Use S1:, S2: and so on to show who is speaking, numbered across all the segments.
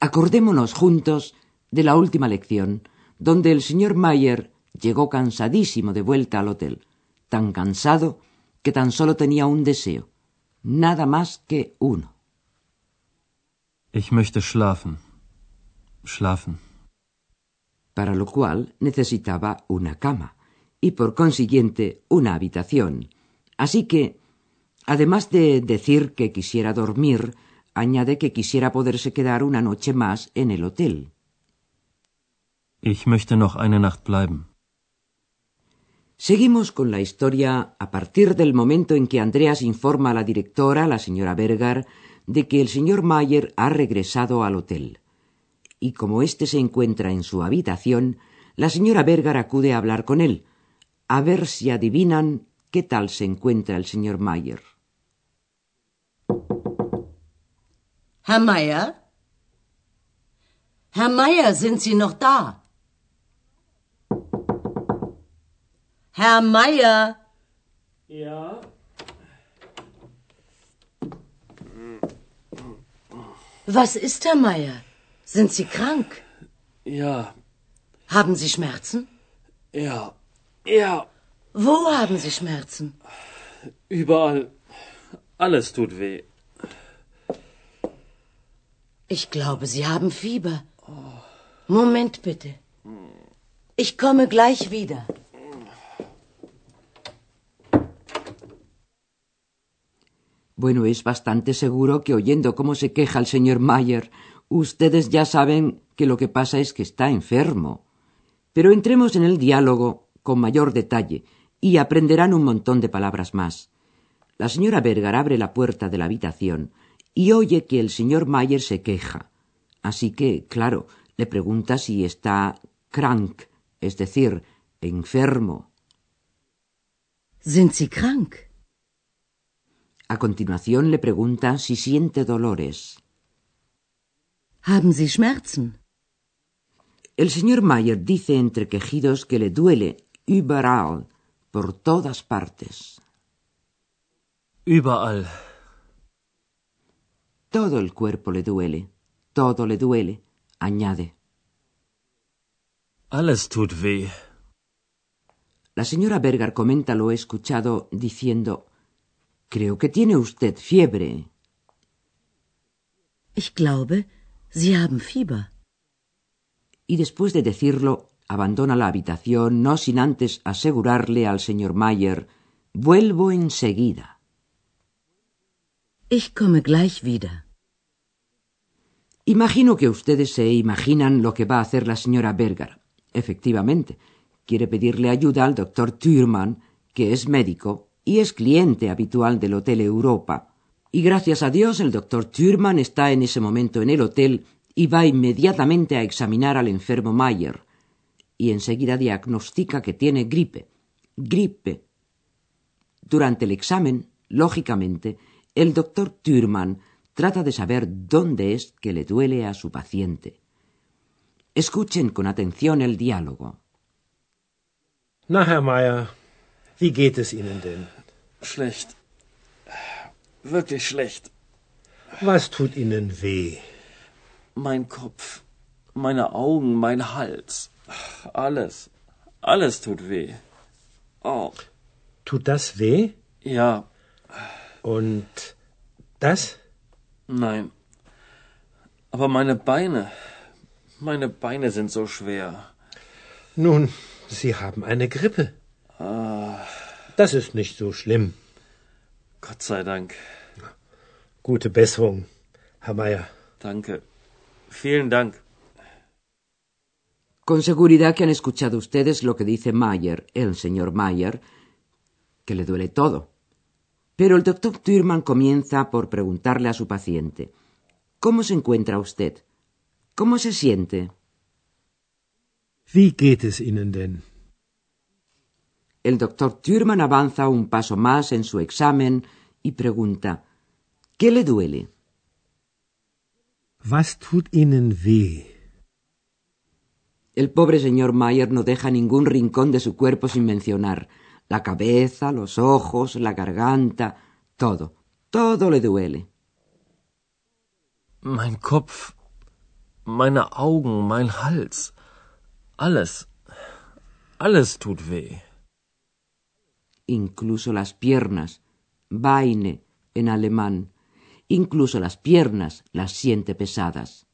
S1: Acordémonos juntos de la última lección, donde el señor Mayer llegó cansadísimo de vuelta al hotel, tan cansado que tan solo tenía un deseo, nada más que uno.
S2: Ich möchte schlafen. Schlafen.
S1: para lo cual necesitaba una cama y por consiguiente una habitación. Así que, además de decir que quisiera dormir, añade que quisiera poderse quedar una noche más en el hotel.
S2: Ich möchte noch eine Nacht bleiben.
S1: Seguimos con la historia a partir del momento en que Andreas informa a la directora, la señora Berger, de que el señor Mayer ha regresado al hotel. Y como éste se encuentra en su habitación, la señora Berger acude a hablar con él, a ver si adivinan qué tal se encuentra el señor Mayer.
S3: Herr Meier? Herr Meier, sind Sie noch da? Herr Meier?
S4: Ja,
S3: Was ist, Herr Meier? Sind Sie krank?
S4: ja,
S3: Haben Sie Schmerzen?
S4: ja, ja,
S3: Wo haben Sie Schmerzen?
S4: überall. Alles tut weh.
S3: Ich glaube, Sie haben Fieber. Moment bitte. Ich komme gleich wieder.
S1: Bueno, es bastante seguro que oyendo cómo se queja el señor Mayer, ustedes ya saben que lo que pasa es que está enfermo. Pero entremos en el diálogo con mayor detalle y aprenderán un montón de palabras más. La señora Berger abre la puerta de la habitación y oye que el señor Mayer se queja. Así que, claro, le pregunta si está krank, es decir, enfermo.
S3: Sind Sie krank?
S1: A continuación le pregunta si siente dolores.
S3: Haben Sie Schmerzen?
S1: El señor Mayer dice entre quejidos que le duele überall, por todas partes.
S2: Überall.
S1: Todo el cuerpo le duele, todo le duele, añade.
S2: Alles tut weh.
S1: La señora Berger comenta lo escuchado diciendo Creo que tiene usted fiebre.
S3: Ich glaube, Sie haben Fieber.
S1: Y después de decirlo, abandona la habitación no sin antes asegurarle al señor Mayer Vuelvo enseguida.
S3: Ich komme gleich wieder.
S1: Imagino que ustedes se imaginan lo que va a hacer la señora Berger. Efectivamente, quiere pedirle ayuda al doctor Thürmann, que es médico y es cliente habitual del Hotel Europa. Y gracias a Dios el doctor Thürmann está en ese momento en el hotel y va inmediatamente a examinar al enfermo Mayer. Y enseguida diagnostica que tiene gripe. Gripe. Durante el examen, lógicamente, el doctor Thürmann trata de saber dónde es que le duele a su paciente. Escuchen con atención el diálogo.
S5: Na, Herr Meier, wie geht es Ihnen denn?
S4: Schlecht. Wirklich schlecht.
S5: Was tut Ihnen weh?
S4: Mein Kopf, meine Augen, mein Hals. Alles. Alles tut weh. Oh,
S5: Tut das weh?
S4: ja,
S5: Und das?
S4: nein. Aber meine Beine. Meine Beine sind so schwer.
S5: Nun, Sie haben eine Grippe. Das ist nicht so schlimm.
S4: Gott sei Dank.
S5: Gute Besserung, Herr Meier.
S4: Danke. Vielen Dank.
S1: Con seguridad que han escuchado ustedes lo que dice Mayer, el señor Mayer, que le duele todo. Pero el doctor Thürmann comienza por preguntarle a su paciente ¿Cómo se encuentra usted? ¿Cómo se siente?
S5: Wie geht es Ihnen denn?
S1: El doctor Thürmann avanza un paso más en su examen y pregunta ¿Qué le duele?
S5: Was tut Ihnen weh?
S1: El pobre señor Mayer no deja ningún rincón de su cuerpo sin mencionar. La cabeza, los ojos, la garganta, todo, todo le duele.
S2: Mein Kopf, meine Augen, mein Hals, alles, alles tut weh.
S1: Incluso las piernas, Beine en alemán, incluso las piernas las siente pesadas.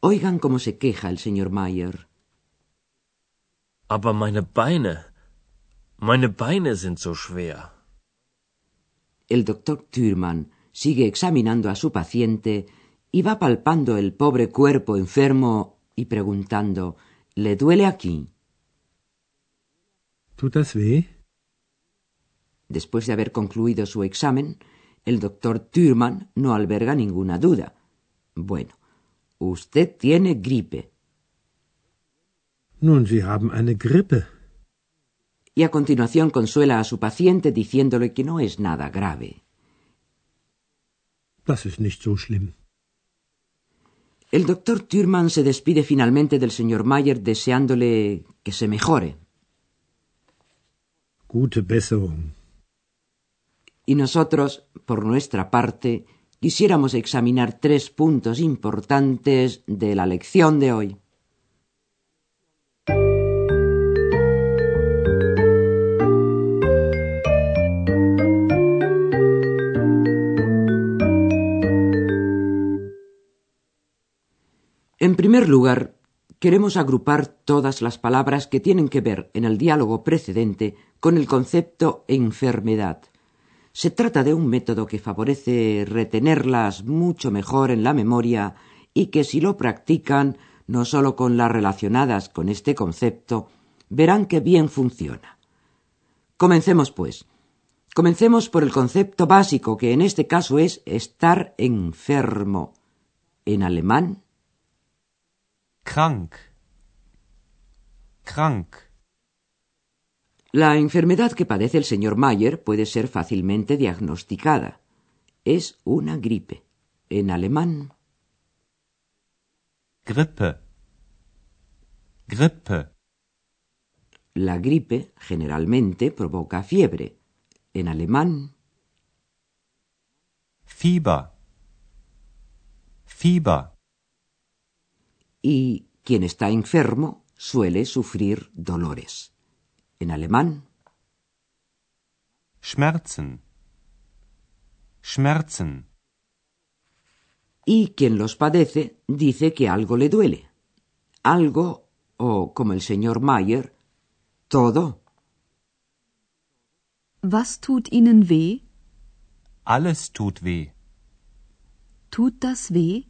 S1: Oigan cómo se queja el señor Mayer.
S2: Aber meine Beine, meine Beine sind so schwer.
S1: El doctor Thürmann sigue examinando a su paciente y va palpando el pobre cuerpo enfermo y preguntando ¿Le duele aquí?
S5: Tut das weh?
S1: Después de haber concluido su examen, el doctor Thürmann no alberga ninguna duda. Bueno, usted tiene gripe.
S5: Nun, Sie haben eine Grippe.
S1: Y a continuación consuela a su paciente diciéndole que no es nada grave.
S5: Das ist nicht so schlimm.
S1: El doctor Thürmann se despide finalmente del señor Mayer deseándole que se mejore.
S5: Gute Besserung.
S1: Y nosotros, por nuestra parte, quisiéramos examinar tres puntos importantes de la lección de hoy. Primer lugar, queremos agrupar todas las palabras que tienen que ver en el diálogo precedente con el concepto enfermedad. Se trata de un método que favorece retenerlas mucho mejor en la memoria y que si lo practican, no solo con las relacionadas con este concepto, verán que bien funciona. Comencemos, pues. Comencemos por el concepto básico, que en este caso es estar enfermo. En alemán,
S6: Krank. Krank.
S1: La enfermedad que padece el señor Mayer puede ser fácilmente diagnosticada. Es una gripe. En alemán,
S6: Grippe. Grippe.
S1: la gripe generalmente provoca fiebre. En alemán,
S6: Fieber. Fieber.
S1: Y quien está enfermo suele sufrir dolores. En alemán,
S6: Schmerzen. Schmerzen.
S1: y quien los padece dice que algo le duele. Algo, o como el señor Mayer, todo.
S7: Was tut Ihnen weh?
S6: Alles tut weh.
S7: Tut das weh?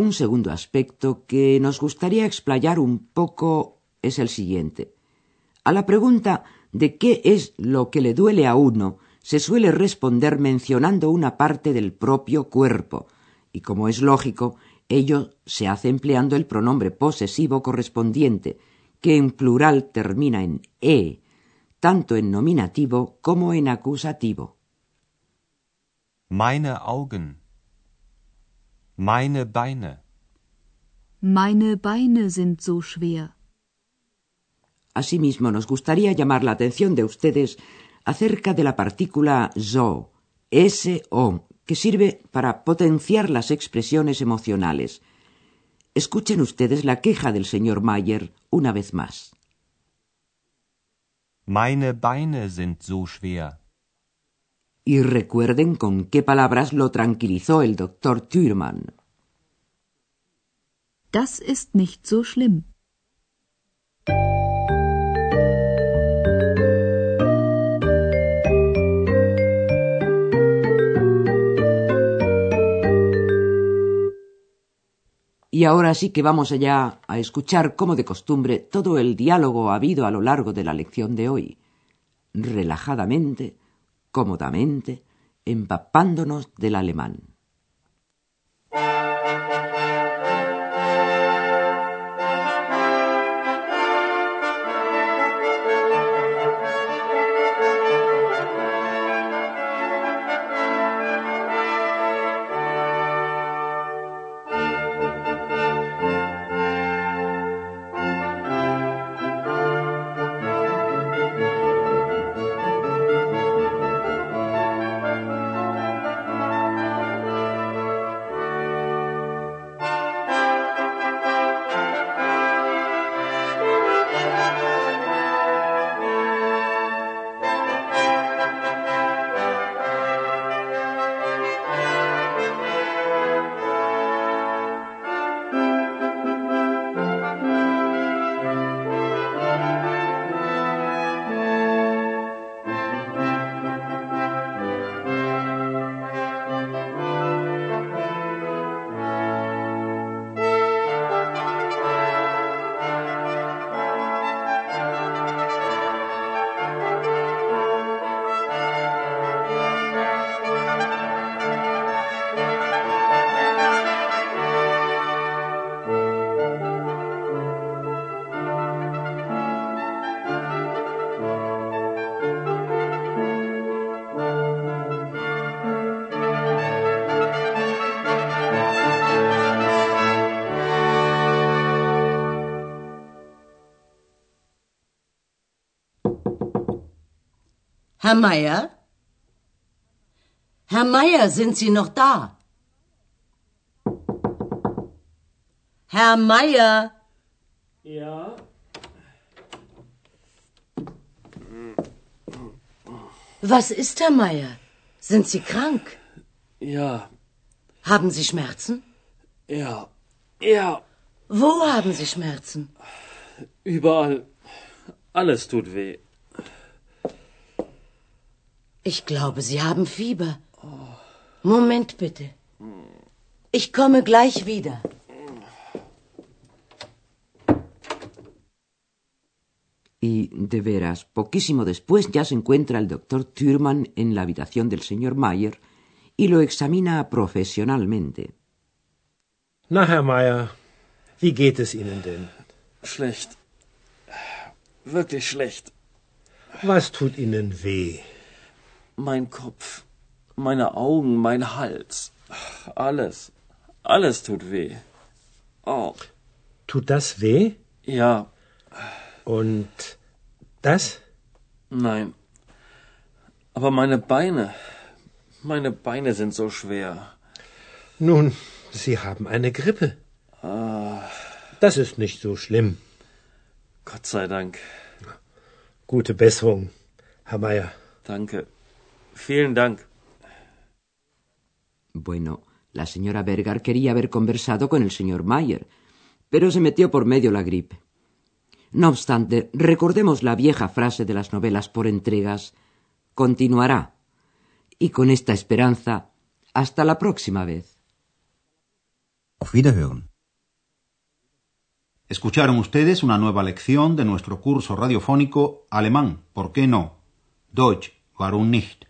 S1: Un segundo aspecto que nos gustaría explayar un poco es el siguiente. A la pregunta de qué es lo que le duele a uno, se suele responder mencionando una parte del propio cuerpo, y como es lógico, ello se hace empleando el pronombre posesivo correspondiente, que en plural termina en e, tanto en nominativo como en acusativo.
S6: Meine Augen. Meine Beine.
S7: Meine Beine sind so schwer.
S1: Asimismo, nos gustaría llamar la atención de ustedes acerca de la partícula so, S-O, que sirve para potenciar las expresiones emocionales. Escuchen ustedes la queja del señor Mayer una vez más.
S6: Meine Beine sind so schwer.
S1: Y recuerden con qué palabras lo tranquilizó el doctor Thürmann.
S7: Das ist nicht so schlimm.
S1: Y ahora sí que vamos allá a escuchar, como de costumbre, todo el diálogo habido a lo largo de la lección de hoy, relajadamente, cómodamente, empapándonos del alemán.
S3: Herr Meier? Herr Meier, sind Sie noch da? Herr Meier?
S4: Ja?
S3: Was ist, Herr Meier? Sind Sie krank?
S4: Ja,
S3: Haben Sie Schmerzen?
S4: ja, ja.
S3: Wo haben Sie Schmerzen?
S4: Überall. Alles tut weh.
S3: Ich glaube, Sie haben Fieber. Moment bitte. Ich komme gleich wieder.
S1: Y, de veras, poquísimo después ya se encuentra el doctor Thürmann en la habitación del señor Mayer y lo examina profesionalmente.
S5: Na, Herr Meier, wie geht es Ihnen denn?
S4: Schlecht. Wirklich schlecht.
S5: Was tut Ihnen weh?
S4: Mein Kopf, meine Augen, mein Hals. Alles. Alles tut weh. Oh,
S5: Tut das weh?
S4: ja,
S5: Und das?
S4: nein. Aber meine Beine. Meine Beine sind so schwer.
S5: Nun, Sie haben eine Grippe. Das ist nicht so schlimm.
S4: Gott sei Dank.
S5: Gute Besserung, Herr Meier.
S4: Danke. Vielen Dank.
S1: Bueno, la señora Berger quería haber conversado con el señor Mayer, pero se metió por medio la gripe. No obstante, recordemos la vieja frase de las novelas por entregas, continuará. Y con esta esperanza, hasta la próxima vez.
S8: Auf Wiederhören. Escucharon ustedes una nueva lección de nuestro curso radiofónico Alemán, ¿por qué no? Deutsch, warum nicht?